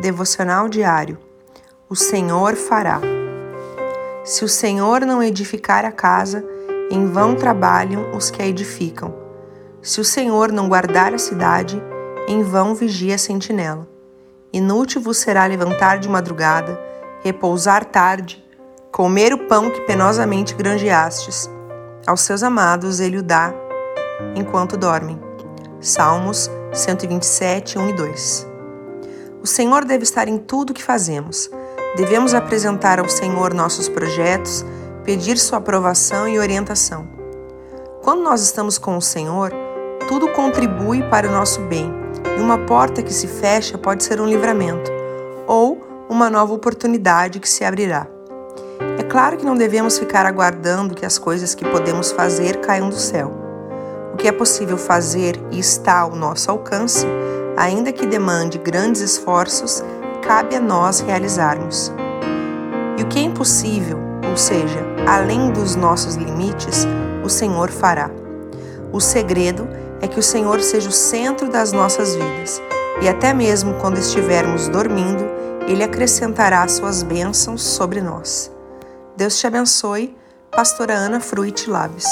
Devocional diário. O Senhor fará. Se o Senhor não edificar a casa, em vão trabalham os que a edificam. Se o Senhor não guardar a cidade, em vão vigia a sentinela. Inútil vos será levantar de madrugada, repousar tarde, comer o pão que penosamente granjeastes. Aos seus amados ele o dá enquanto dormem. Salmos 127, 1 e 2. O Senhor deve estar em tudo que fazemos. Devemos apresentar ao Senhor nossos projetos, pedir sua aprovação e orientação. Quando nós estamos com o Senhor, tudo contribui para o nosso bem, e uma porta que se fecha pode ser um livramento, ou uma nova oportunidade que se abrirá. É claro que não devemos ficar aguardando que as coisas que podemos fazer caiam do céu. O que é possível fazer e está ao nosso alcance, ainda que demande grandes esforços, cabe a nós realizarmos. E o que é impossível, ou seja, além dos nossos limites, o Senhor fará. O segredo é que o Senhor seja o centro das nossas vidas, e até mesmo quando estivermos dormindo, Ele acrescentará suas bênçãos sobre nós. Deus te abençoe, Pastora Ana Fruit Labs.